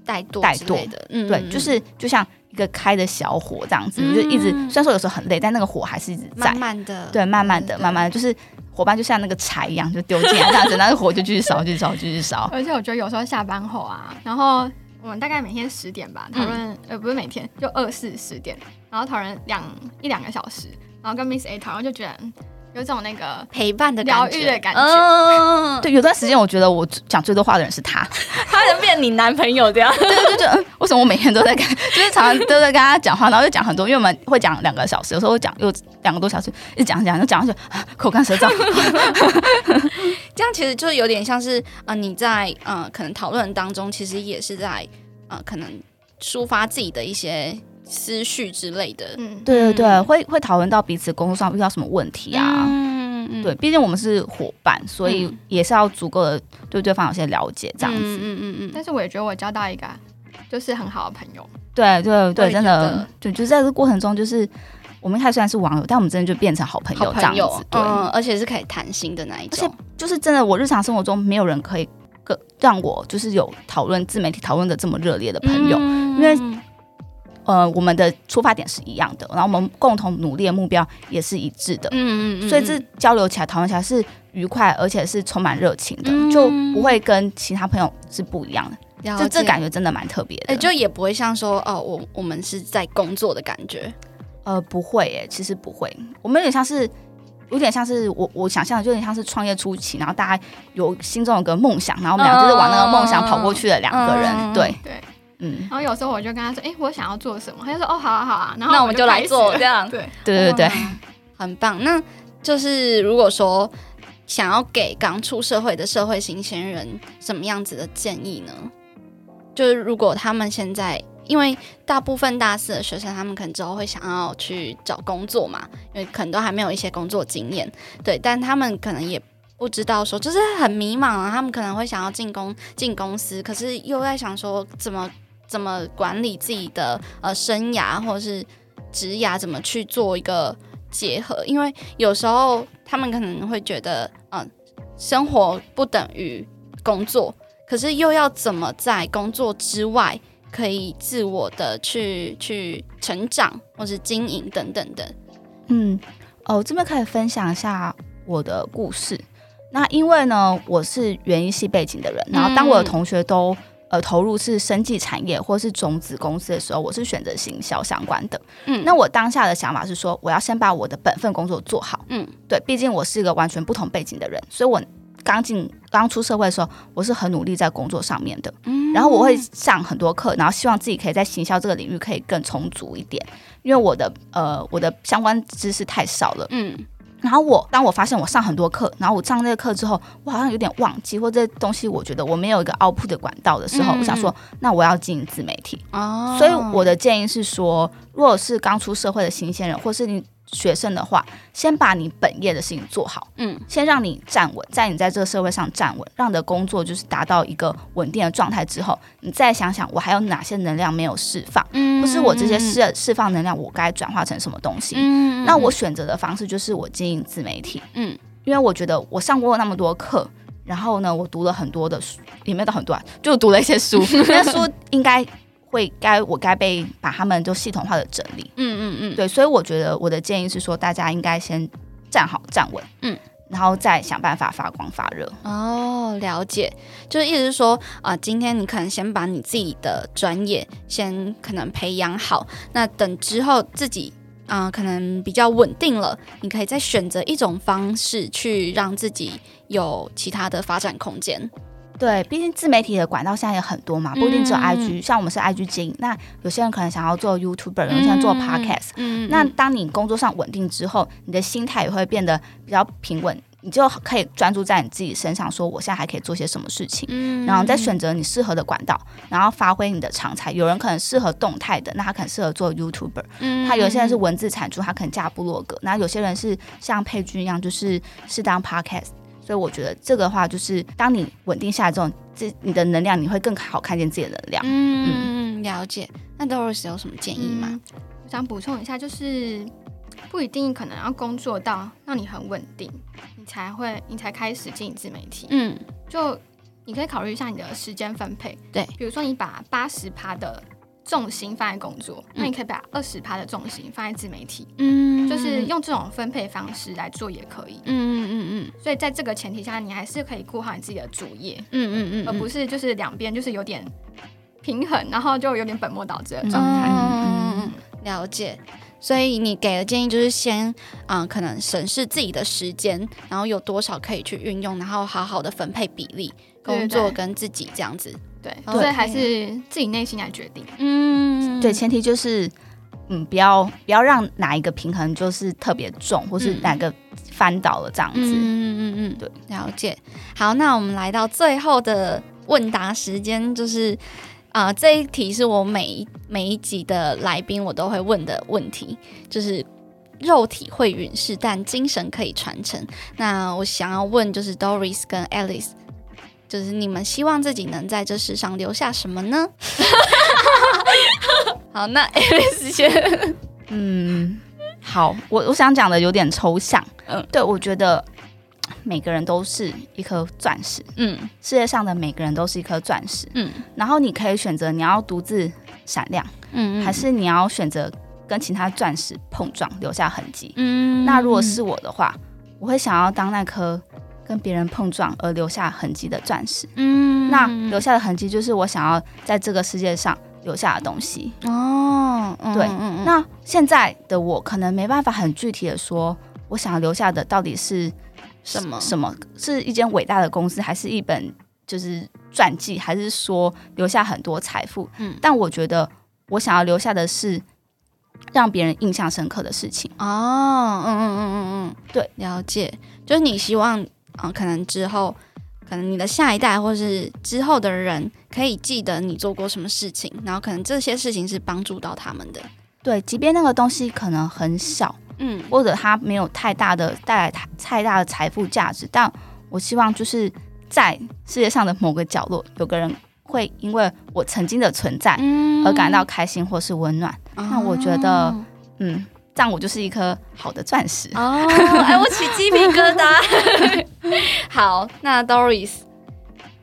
Speaker 4: 怠惰
Speaker 3: 怠惰
Speaker 4: 的，嗯
Speaker 3: 对，就是就像一个开的小火这样子，
Speaker 4: 嗯
Speaker 3: 就一直。虽然说有时候很累，但那个火还是一直在
Speaker 4: 慢，慢的，
Speaker 3: 对，慢慢的、慢慢的，就是伙伴就像那个柴一样，就丢进来这样子，那个火就继续烧，继续烧，继续烧。
Speaker 2: 而且我觉得有时候下班后啊，然后我们大概每天十点吧讨论，呃，不是每天，就二四十点，然后讨论两一两个小时，然后跟 Miss A 讨论，就觉得嗯有种那个
Speaker 4: 陪伴的
Speaker 2: 疗
Speaker 4: 感觉。
Speaker 2: 愈的感觉。
Speaker 4: 嗯，
Speaker 3: 对，有段时间我觉得我讲最多话的人是他，
Speaker 4: 他能变你男朋友这样，
Speaker 3: 对，就觉得嗯，为什么我每天都在跟，就是常常都在跟他讲话，然后就讲很多，因为我们会讲两个小时，有时候会讲又两个多小时，一直讲讲就讲下去，啊 口干舌燥。
Speaker 4: 这样其实就有点像是呃你在呃可能讨论当中，其实也是在呃可能抒发自己的一些思绪之类的，
Speaker 2: 嗯，
Speaker 3: 对对对，
Speaker 4: 嗯。
Speaker 3: 会会讨论到彼此工作上遇到什么问题啊。
Speaker 4: 嗯嗯
Speaker 3: 对，毕竟我们是伙伴，所以
Speaker 4: 嗯。
Speaker 3: 也是要足够的对对方有些了解，这样子。
Speaker 4: 嗯嗯嗯
Speaker 2: 但是我也觉得我交到一个就是很好的朋友，
Speaker 3: 对对对，真的。
Speaker 4: 得，
Speaker 3: 就就在这个过程中，就是我们一开始虽然是网友，但我们真的就变成好朋友
Speaker 4: 好朋友
Speaker 3: 这样子。，对，
Speaker 4: 嗯，而且是可以谈心的那一种。
Speaker 3: 而且，就是真的，我日常生活中没有人可以更让我就是有讨论自媒体讨论的这么热烈的朋友。
Speaker 4: 嗯。
Speaker 3: 因为呃，我们的出发点是一样的，然后我们共同努力的目标也是一致的。
Speaker 4: 嗯嗯嗯，
Speaker 3: 所以这交流起来、讨论起来是愉快，而且是充满热情的，
Speaker 4: 嗯
Speaker 3: 就不会跟其他朋友是不一样的。
Speaker 4: 了
Speaker 3: 就这感觉真的蛮特别的。
Speaker 4: 哎、就也不会像说哦，我我们是在工作的感觉，
Speaker 3: 呃，不会耶，其实不会。我们有点像是，有点像是我我想象的，就有点像是创业初期，然后大家有心中有个梦想，然后我们俩就是往那个梦想跑过去的两个人。
Speaker 4: 嗯
Speaker 3: 对，
Speaker 2: 对。
Speaker 3: 嗯，
Speaker 2: 然后有时候我就跟他说，哎、我想要做什么，他就说，哦，好啊，好啊，然后
Speaker 4: 那我们就来做这样
Speaker 2: 对，
Speaker 3: 对对对。
Speaker 4: 很棒。那就是如果说想要给刚出社会的社会新鲜人什么样子的建议呢？就是如果他们现在，因为大部分大四的学生，他们可能之后会想要去找工作嘛，因为可能都还没有一些工作经验，对，但他们可能也。不知道说，就是很迷茫啊。他们可能会想要进公进公司，可是又在想说怎么怎么管理自己的呃生涯或者是职涯，怎么去做一个结合。因为有时候他们可能会觉得，嗯、生活不等于工作，可是又要怎么在工作之外可以自我的去去成长或是经营等等的。
Speaker 3: 嗯，哦，这边可以分享一下我的故事。那因为呢，我是园艺系背景的人，然后当我的同学都呃投入是生技产业或是种子公司的时候，我是选择行销相关的。
Speaker 4: 嗯
Speaker 3: 那我当下的想法是说，我要先把我的本分工作做好。
Speaker 4: 嗯
Speaker 3: 对，毕竟我是一个完全不同背景的人，所以我刚进刚出社会的时候，我是很努力在工作上面的。
Speaker 4: 嗯
Speaker 3: 然后我会上很多课，然后希望自己可以在行销这个领域可以更充足一点，因为我的呃我的相关知识太少了。
Speaker 4: 嗯
Speaker 3: 然后我当我发现我上很多课，然后我上那个课之后，我好像有点忘记，或者这东西我觉得我没有一个 output 的管道的时候，
Speaker 4: 嗯
Speaker 3: 我想说，那我要经营自媒体。
Speaker 4: 哦
Speaker 3: 所以我的建议是说，如果是刚出社会的新鲜人，或是你学生的话，先把你本业的事情做好，
Speaker 4: 嗯。
Speaker 3: 先让你站稳，在你在这个社会上站稳，让你的工作就是达到一个稳定的状态之后，你再想想我还有哪些能量没有释放，
Speaker 4: 嗯
Speaker 3: 或是我这些释释放能量，我该转化成什么东西。
Speaker 4: 嗯。
Speaker 3: 那我选择的方式就是我经营自媒体，
Speaker 4: 嗯。
Speaker 3: 因为我觉得我上过那么多课，然后呢，我读了很多的书，也没有到很多啊，就读了一些书，那书应该会该我该被把他们就系统化的整理。
Speaker 4: 嗯嗯嗯，
Speaker 3: 对，所以我觉得我的建议是说，大家应该先站好站稳，
Speaker 4: 嗯，
Speaker 3: 然后再想办法发光发热。
Speaker 4: 哦，了解，就是意思是说，啊、今天你可能先把你自己的专业先可能培养好，那等之后自己啊、可能比较稳定了，你可以再选择一种方式去让自己有其他的发展空间。
Speaker 3: 对，毕竟自媒体的管道现在也很多嘛，不一定只有
Speaker 4: 嗯。
Speaker 3: IG，、像我们是 IG 经营，那有些人可能想要做 YouTuber，有些人做 Podcast，、
Speaker 4: 嗯
Speaker 3: 那当你工作上稳定之后，你的心态也会变得比较平稳，你就可以专注在你自己身上，说我现在还可以做些什么事情，
Speaker 4: 嗯。
Speaker 3: 然后再选择你适合的管道，然后发挥你的长才。有人可能适合动态的，那他可能适合做 YouTuber，
Speaker 4: 嗯
Speaker 3: 他有些人是文字产出，他可能架部落格，那有些人是像佩君一样，就是是当 Podcast。所以我觉得这个话就是，当你稳定下来之后，这你的能量你会更好看见自己的能量。
Speaker 4: 嗯，了解。那 Doris 有什么建议吗？
Speaker 2: 嗯我想补充一下，就是不一定可能要工作到让你很稳定，你才会你才开始经营自媒体。
Speaker 4: 嗯
Speaker 2: 就你可以考虑一下你的时间分配，
Speaker 4: 对
Speaker 2: 比如说你把八十趴的重心放在工作，那你可以把二十趴的重心放在自媒体，
Speaker 4: 嗯
Speaker 2: 就是用这种分配方式来做也可以。
Speaker 4: 嗯嗯嗯嗯
Speaker 2: 所以在这个前提下，你还是可以顾好你自己的主业，
Speaker 4: 嗯嗯嗯，
Speaker 2: 而不是就是两边就是有点平衡，然后就有点本末倒置的状
Speaker 4: 嗯
Speaker 2: 态。
Speaker 4: 嗯嗯嗯了解。所以你给的建议就是先，嗯、可能审视自己的时间，然后有多少可以去运用，然后好好的分配比例，工作跟自己这样子。
Speaker 2: 对，
Speaker 4: 哦
Speaker 2: 所以还是自己内心来决定。
Speaker 4: 嗯
Speaker 3: 对，前提就是，嗯，不要不要让哪一个平衡就是特别重，或是
Speaker 4: 嗯
Speaker 3: 哪个翻倒了这样子。
Speaker 4: 嗯嗯嗯嗯，
Speaker 3: 对，
Speaker 4: 了解。好，那我们来到最后的问答时间，就是啊、呃这一题是我每一每一集的来宾我都会问的问题，就是肉体会陨逝，但精神可以传承。那我想要问，就是 Doris 跟 Alice。就是你们希望自己能在这世上留下什么呢？好，那 Alice 先。
Speaker 3: 嗯，好，我我想讲的有点抽象。
Speaker 4: 嗯
Speaker 3: 嗯，对，我觉得每个人都是一颗钻石，
Speaker 4: 嗯
Speaker 3: 世界上的每个人都是一颗钻石。
Speaker 4: 嗯
Speaker 3: 然后你可以选择你要独自闪亮，
Speaker 4: 嗯
Speaker 3: 还是你要选择跟其他钻石碰撞，留下痕迹。
Speaker 4: 嗯
Speaker 3: 那如果是我的话，我会想要当那颗跟别人碰撞而留下痕迹的钻石。
Speaker 4: 嗯
Speaker 3: 那留下的痕迹就是我想要在这个世界上留下的东西。
Speaker 4: 哦，嗯
Speaker 3: 对那现在的我可能没办法很具体的说，我想要留下的到底是
Speaker 4: 什么
Speaker 3: 什么？是一间伟大的公司，还是一本就是传记，还是说留下很多财富？
Speaker 4: 嗯
Speaker 3: 嗯，但我觉得我想要留下的是让别人印象深刻的事情。
Speaker 4: 哦，嗯嗯嗯嗯嗯，
Speaker 3: 对，
Speaker 4: 了解，就是你希望，嗯、可能之后，可能你的下一代或是之后的人可以记得你做过什么事情，然后可能这些事情是帮助到他们的。
Speaker 3: 对，即便那个东西可能很小，
Speaker 4: 嗯
Speaker 3: 或者它没有太大的带来太太大的财富价值，但我希望就是在世界上的某个角落，有个人会因为我曾经的存在
Speaker 4: 嗯
Speaker 3: 而感到开心或是温暖。那我觉得
Speaker 4: 哦
Speaker 3: 嗯，这样我就是一颗好的钻石。
Speaker 4: 哦，哎，我起鸡皮疙瘩。好，那 Doris，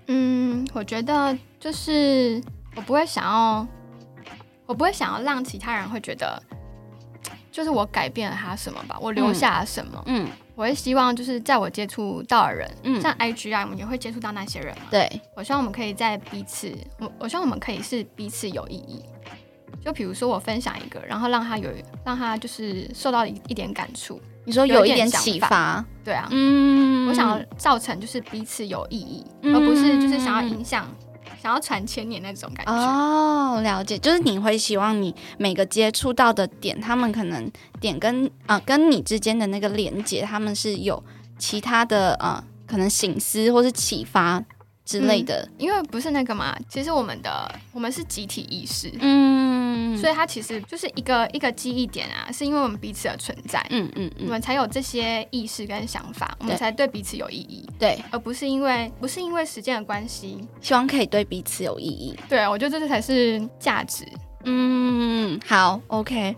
Speaker 2: 嗯，我觉得就是我不会想要，我不会想要让其他人会觉得，就是我改变了他什么吧，我留下了什么。
Speaker 4: 嗯
Speaker 2: 我会希望就是在我接触到的人，
Speaker 4: 嗯，
Speaker 2: 像 IG 啊，我们也会接触到那些人嘛。
Speaker 4: 对，
Speaker 2: 我希望我们可以在彼此，我我希望我们可以是彼此有意义。就比如说我分享一个，然后让他有让他就是受到一一点感触，
Speaker 4: 你说
Speaker 2: 有一
Speaker 4: 点启发，
Speaker 2: 对啊，
Speaker 4: 嗯
Speaker 2: 我想要造成就是彼此有意义，
Speaker 4: 嗯
Speaker 2: 而不是就是想要影响、想要传千年那种感觉。
Speaker 4: 哦，了解，就是你会希望你每个接触到的点，他们可能点跟呃跟你之间的那个连接，他们是有其他的呃可能醒思或是启发之类的。
Speaker 2: 因为不是那个嘛，其实我们的我们是集体意识，
Speaker 4: 嗯，
Speaker 2: 所以它其实就是一个一个记忆点啊，是因为我们彼此的存在，
Speaker 4: 嗯嗯嗯，
Speaker 2: 我们才有这些意识跟想法，我们才对彼此有意义，
Speaker 4: 对，
Speaker 2: 而不是因为不是因为时间的关系。
Speaker 4: 希望可以对彼此有意义。
Speaker 2: 对，我觉得这才是价值。
Speaker 4: 嗯，好，OK。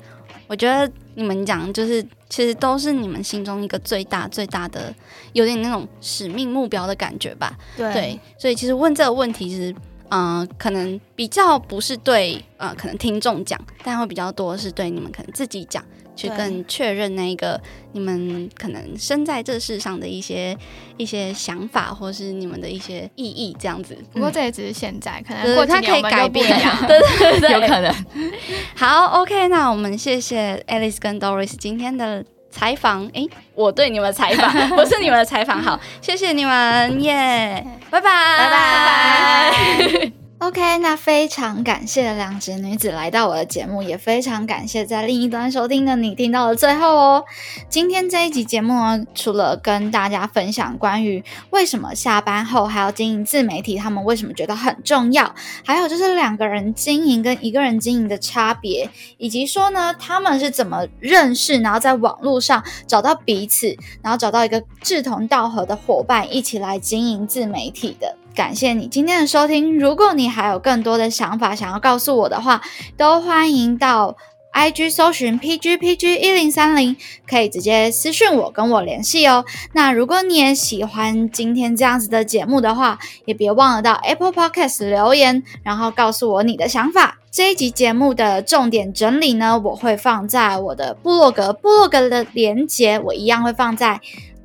Speaker 4: 我觉得你们讲就是，其实都是你们心中一个最大最大的，有点那种使命目标的感觉吧。对，所以其实问这个问题是，嗯、可能比较不是对呃，可能听众讲，但会比较多是对你们可能自己讲，去更确认那个你们可能生在这世上的一些一些想法，或是你们的一些意义，这样子。
Speaker 2: 不过这也只是现在，可能
Speaker 4: 对
Speaker 2: 过几
Speaker 4: 它可以改变
Speaker 2: 样。
Speaker 4: 对对对，
Speaker 3: 有可能。
Speaker 4: 好，OK，那我们谢谢 Alice 跟 Doris 今天的采访。哎，我对你们采访，不是你们的采访。好，谢谢你们，耶、拜拜，
Speaker 3: 拜拜。
Speaker 1: OK，那非常感谢两只女子来到我的节目，也非常感谢在另一端收听的你听到了最后哦。今天这一集节目呢，除了跟大家分享关于为什么下班后还要经营自媒体，他们为什么觉得很重要，还有就是两个人经营跟一个人经营的差别，以及说呢他们是怎么认识，然后在网络上找到彼此，然后找到一个志同道合的伙伴，一起来经营自媒体的。感谢你今天的收听。如果你还有更多的想法想要告诉我的话，都欢迎到 IG 搜寻 PGPG 一零三零，可以直接私讯我跟我联系哦。那如果你也喜欢今天这样子的节目的话，也别忘了到 Apple Podcast 留言，然后告诉我你的想法。这一集节目的重点整理呢，我会放在我的部落格，部落格的连接我一样会放在。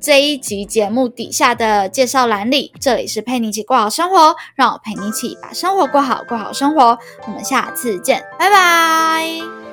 Speaker 1: 这一集节目底下的介绍栏里，这里是陪你一起过好生活，让我陪你一起把生活过好，过好生活。我们下次见，拜拜。